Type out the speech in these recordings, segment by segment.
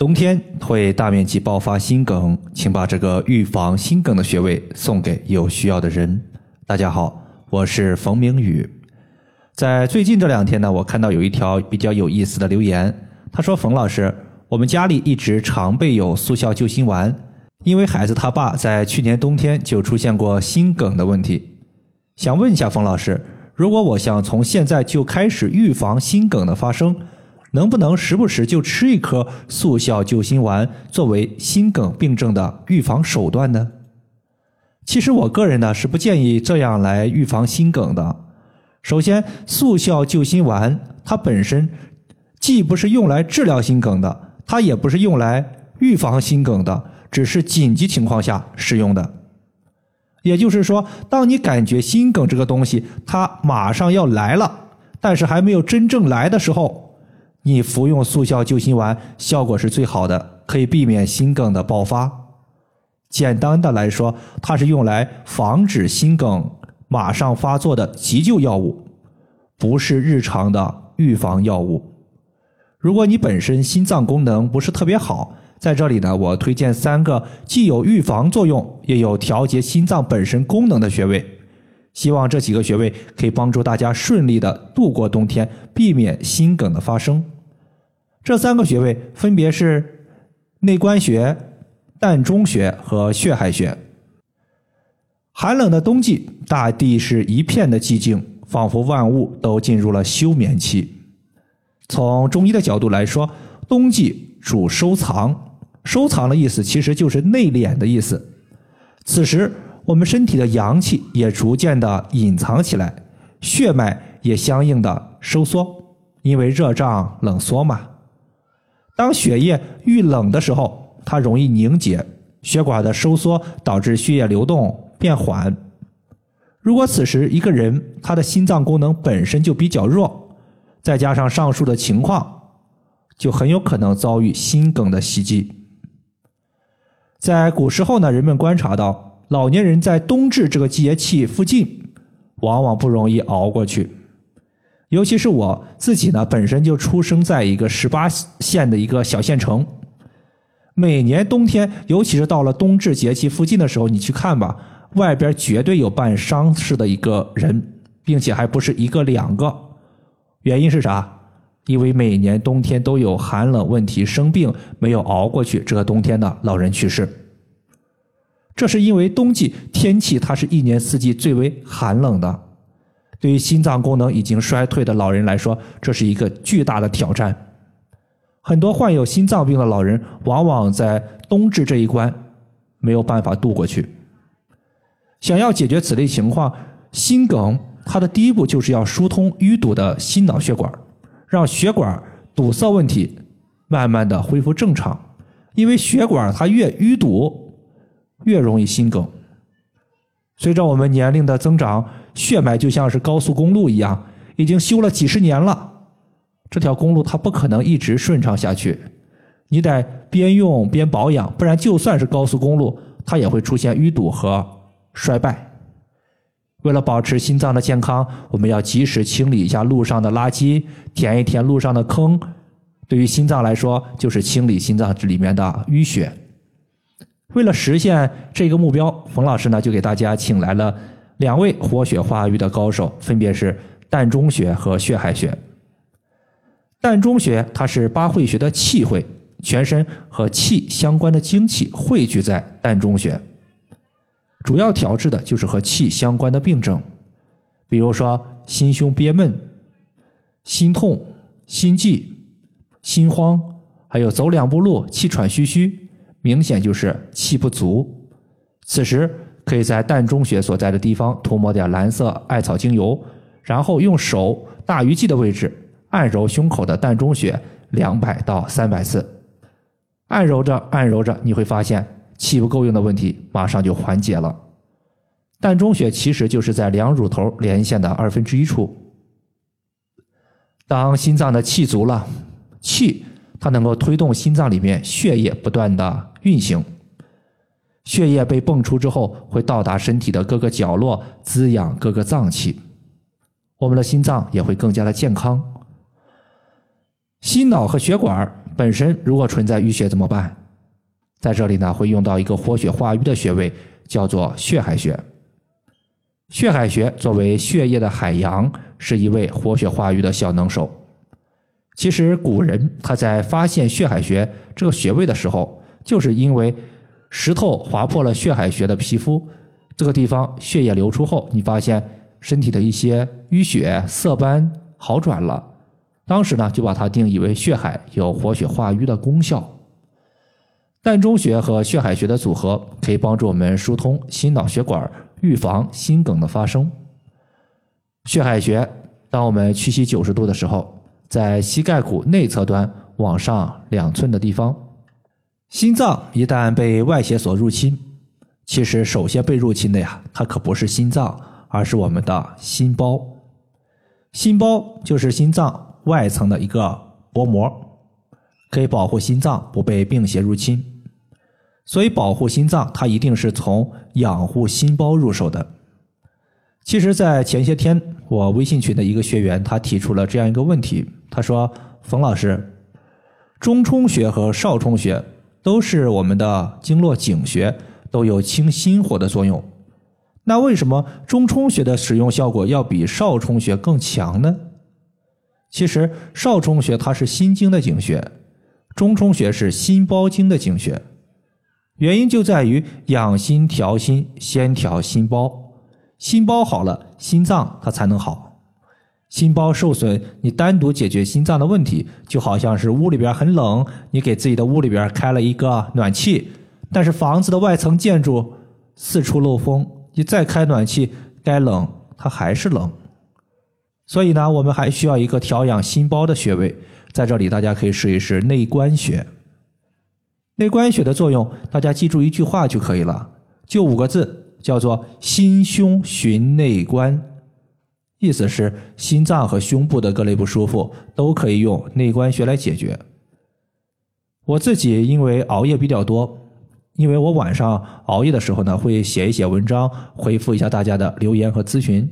冬天会大面积爆发心梗，请把这个预防心梗的穴位送给有需要的人。大家好，我是冯明宇。在最近这两天呢，我看到有一条比较有意思的留言，他说：“冯老师，我们家里一直常备有速效救心丸，因为孩子他爸在去年冬天就出现过心梗的问题，想问一下冯老师，如果我想从现在就开始预防心梗的发生？”能不能时不时就吃一颗速效救心丸，作为心梗病症的预防手段呢？其实我个人呢是不建议这样来预防心梗的。首先，速效救心丸它本身既不是用来治疗心梗的，它也不是用来预防心梗的，只是紧急情况下使用的。也就是说，当你感觉心梗这个东西它马上要来了，但是还没有真正来的时候。你服用速效救心丸效果是最好的，可以避免心梗的爆发。简单的来说，它是用来防止心梗马上发作的急救药物，不是日常的预防药物。如果你本身心脏功能不是特别好，在这里呢，我推荐三个既有预防作用，也有调节心脏本身功能的穴位。希望这几个穴位可以帮助大家顺利的度过冬天，避免心梗的发生。这三个穴位分别是内关穴、膻中穴和血海穴。寒冷的冬季，大地是一片的寂静，仿佛万物都进入了休眠期。从中医的角度来说，冬季主收藏，收藏的意思其实就是内敛的意思。此时。我们身体的阳气也逐渐的隐藏起来，血脉也相应的收缩，因为热胀冷缩嘛。当血液遇冷的时候，它容易凝结，血管的收缩导致血液流动变缓。如果此时一个人他的心脏功能本身就比较弱，再加上上述的情况，就很有可能遭遇心梗的袭击。在古时候呢，人们观察到。老年人在冬至这个节气附近，往往不容易熬过去。尤其是我自己呢，本身就出生在一个十八线的一个小县城。每年冬天，尤其是到了冬至节气附近的时候，你去看吧，外边绝对有办丧事的一个人，并且还不是一个两个。原因是啥？因为每年冬天都有寒冷问题生病，没有熬过去这个冬天的老人去世。这是因为冬季天气它是一年四季最为寒冷的，对于心脏功能已经衰退的老人来说，这是一个巨大的挑战。很多患有心脏病的老人往往在冬至这一关没有办法度过去。想要解决此类情况，心梗它的第一步就是要疏通淤堵的心脑血管，让血管堵塞问题慢慢的恢复正常。因为血管它越淤堵。越容易心梗。随着我们年龄的增长，血脉就像是高速公路一样，已经修了几十年了。这条公路它不可能一直顺畅下去，你得边用边保养，不然就算是高速公路，它也会出现淤堵和衰败。为了保持心脏的健康，我们要及时清理一下路上的垃圾，填一填路上的坑。对于心脏来说，就是清理心脏里面的淤血。为了实现这个目标，冯老师呢就给大家请来了两位活血化瘀的高手，分别是膻中穴和血海穴。膻中穴它是八会穴的气会，全身和气相关的精气汇聚在膻中穴，主要调治的就是和气相关的病症，比如说心胸憋闷、心痛、心悸、心慌，还有走两步路气喘吁吁。明显就是气不足，此时可以在膻中穴所在的地方涂抹点蓝色艾草精油，然后用手大鱼际的位置按揉胸口的膻中穴两百到三百次，按揉着按揉着，你会发现气不够用的问题马上就缓解了。膻中穴其实就是在两乳头连线的二分之一处，当心脏的气足了，气。它能够推动心脏里面血液不断的运行，血液被泵出之后，会到达身体的各个角落，滋养各个脏器，我们的心脏也会更加的健康。心脑和血管本身如果存在淤血怎么办？在这里呢，会用到一个活血化瘀的穴位，叫做血海穴。血海穴作为血液的海洋，是一位活血化瘀的小能手。其实古人他在发现血海穴这个穴位的时候，就是因为石头划破了血海穴的皮肤，这个地方血液流出后，你发现身体的一些淤血、色斑好转了。当时呢，就把它定义为血海，有活血化瘀的功效。膻中穴和血海穴的组合，可以帮助我们疏通心脑血管，预防心梗的发生。血海穴，当我们屈膝九十度的时候，在膝盖骨内侧端往上两寸的地方。心脏一旦被外邪所入侵，其实首先被入侵的呀，它可不是心脏，而是我们的心包。心包就是心脏。外层的一个薄膜，可以保护心脏不被病邪入侵。所以，保护心脏，它一定是从养护心包入手的。其实，在前些天，我微信群的一个学员，他提出了这样一个问题，他说：“冯老师，中冲穴和少冲穴都是我们的经络井穴，都有清心火的作用。那为什么中冲穴的使用效果要比少冲穴更强呢？”其实少冲穴它是心经的井穴，中冲穴是心包经的井穴。原因就在于养心调心，先调心包，心包好了，心脏它才能好。心包受损，你单独解决心脏的问题，就好像是屋里边很冷，你给自己的屋里边开了一个暖气，但是房子的外层建筑四处漏风，你再开暖气，该冷它还是冷。所以呢，我们还需要一个调养心包的穴位，在这里大家可以试一试内关穴。内关穴的作用，大家记住一句话就可以了，就五个字，叫做“心胸寻内关”，意思是心脏和胸部的各类不舒服都可以用内关穴来解决。我自己因为熬夜比较多，因为我晚上熬夜的时候呢，会写一写文章，回复一下大家的留言和咨询。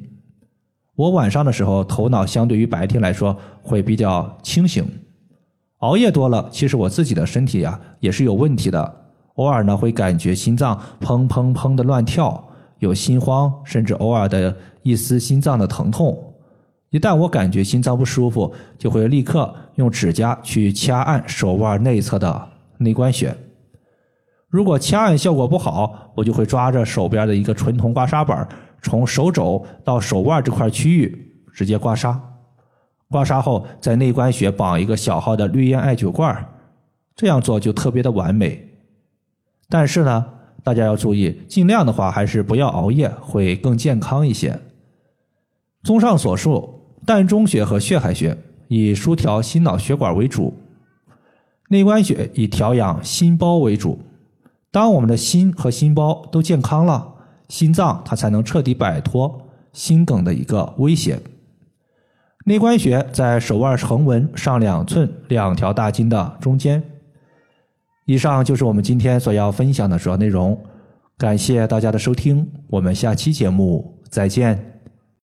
我晚上的时候头脑相对于白天来说会比较清醒，熬夜多了，其实我自己的身体呀也是有问题的，偶尔呢会感觉心脏砰砰砰的乱跳，有心慌，甚至偶尔的一丝心脏的疼痛。一旦我感觉心脏不舒服，就会立刻用指甲去掐按手腕内侧的内关穴。如果掐按效果不好，我就会抓着手边的一个纯铜刮痧板。从手肘到手腕这块区域直接刮痧，刮痧后在内关穴绑一个小号的绿烟艾灸罐，这样做就特别的完美。但是呢，大家要注意，尽量的话还是不要熬夜，会更健康一些。综上所述，膻中穴和血海穴以疏调心脑血管为主，内关穴以调养心包为主。当我们的心和心包都健康了。心脏它才能彻底摆脱心梗的一个威胁。内关穴在手腕横纹上两寸两条大筋的中间。以上就是我们今天所要分享的主要内容，感谢大家的收听，我们下期节目再见。